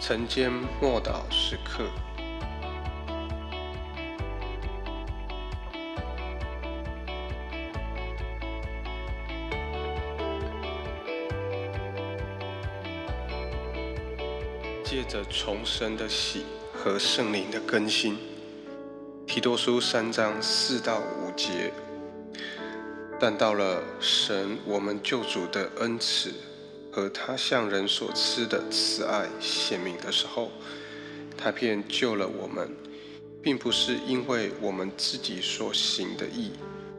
晨间默祷时刻，借着重生的喜和圣灵的更新，提多书三章四到五节。但到了神我们救主的恩慈和他向人所赐的慈爱显明的时候，他便救了我们，并不是因为我们自己所行的义，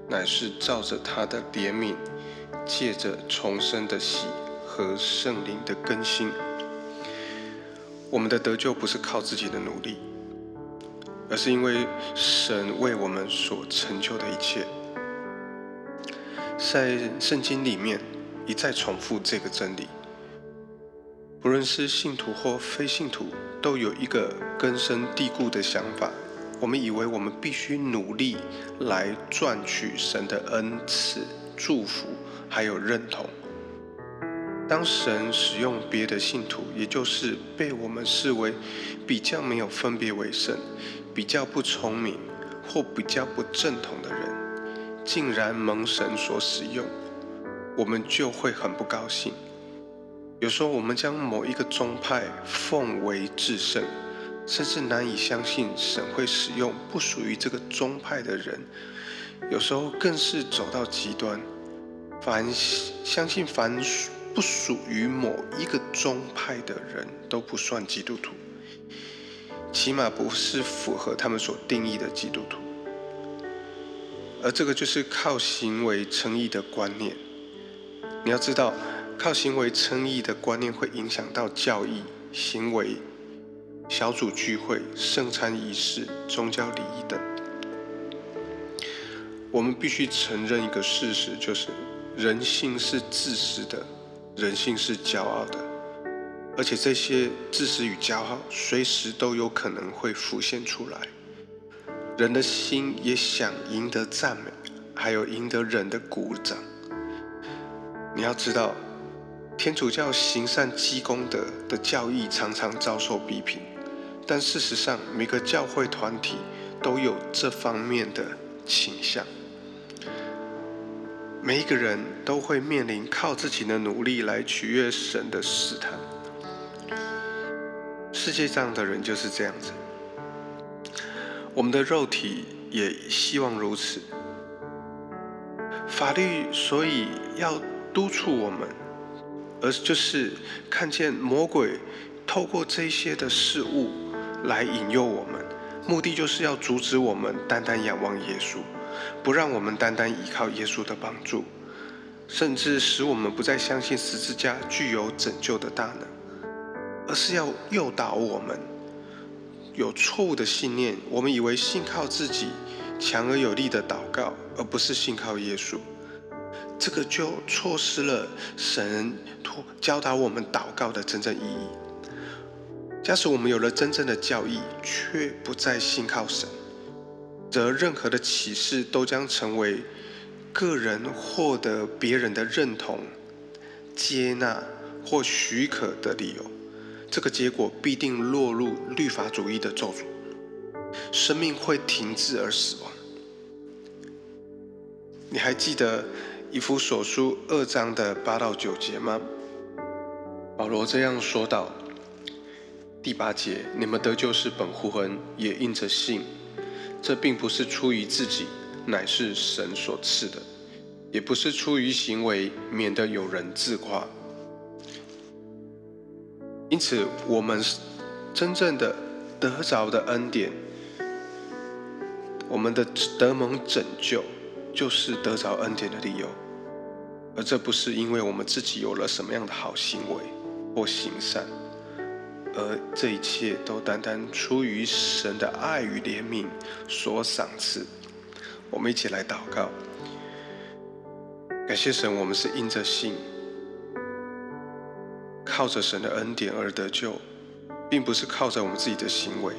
乃是照着他的怜悯，借着重生的喜和圣灵的更新。我们的得救不是靠自己的努力，而是因为神为我们所成就的一切。在圣经里面一再重复这个真理，不论是信徒或非信徒，都有一个根深蒂固的想法：我们以为我们必须努力来赚取神的恩赐、祝福，还有认同。当神使用别的信徒，也就是被我们视为比较没有分别为圣、比较不聪明或比较不正统的人。竟然蒙神所使用，我们就会很不高兴。有时候我们将某一个宗派奉为至圣，甚至难以相信神会使用不属于这个宗派的人。有时候更是走到极端，凡相信凡不属于某一个宗派的人都不算基督徒，起码不是符合他们所定义的基督徒。而这个就是靠行为称义的观念。你要知道，靠行为称义的观念会影响到教义、行为、小组聚会、圣餐仪式、宗教礼仪等。我们必须承认一个事实，就是人性是自私的，人性是骄傲的，而且这些自私与骄傲随时都有可能会浮现出来。人的心也想赢得赞美，还有赢得人的鼓掌。你要知道，天主教行善积功德的教义常常遭受批评，但事实上，每个教会团体都有这方面的倾向。每一个人都会面临靠自己的努力来取悦神的试探。世界上的人就是这样子。我们的肉体也希望如此。法律所以要督促我们，而就是看见魔鬼透过这些的事物来引诱我们，目的就是要阻止我们单单仰望耶稣，不让我们单单依靠耶稣的帮助，甚至使我们不再相信十字架具有拯救的大能，而是要诱导我们。有错误的信念，我们以为信靠自己强而有力的祷告，而不是信靠耶稣，这个就错失了神托教导我们祷告的真正意义。假使我们有了真正的教义，却不再信靠神，则任何的启示都将成为个人获得别人的认同、接纳或许可的理由。这个结果必定落入律法主义的咒诅，生命会停滞而死亡。你还记得以弗所书二章的八到九节吗？保罗这样说道：第八节，你们得救是本乎恩，也因着信。这并不是出于自己，乃是神所赐的；也不是出于行为，免得有人自夸。因此，我们真正的得着的恩典，我们的得蒙拯救，就是得着恩典的理由。而这不是因为我们自己有了什么样的好行为或行善，而这一切都单单出于神的爱与怜悯所赏赐。我们一起来祷告，感谢神，我们是因着信。靠着神的恩典而得救，并不是靠着我们自己的行为。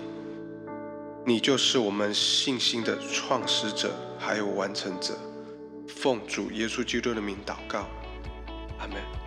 你就是我们信心的创始者，还有完成者。奉主耶稣基督的名祷告，阿门。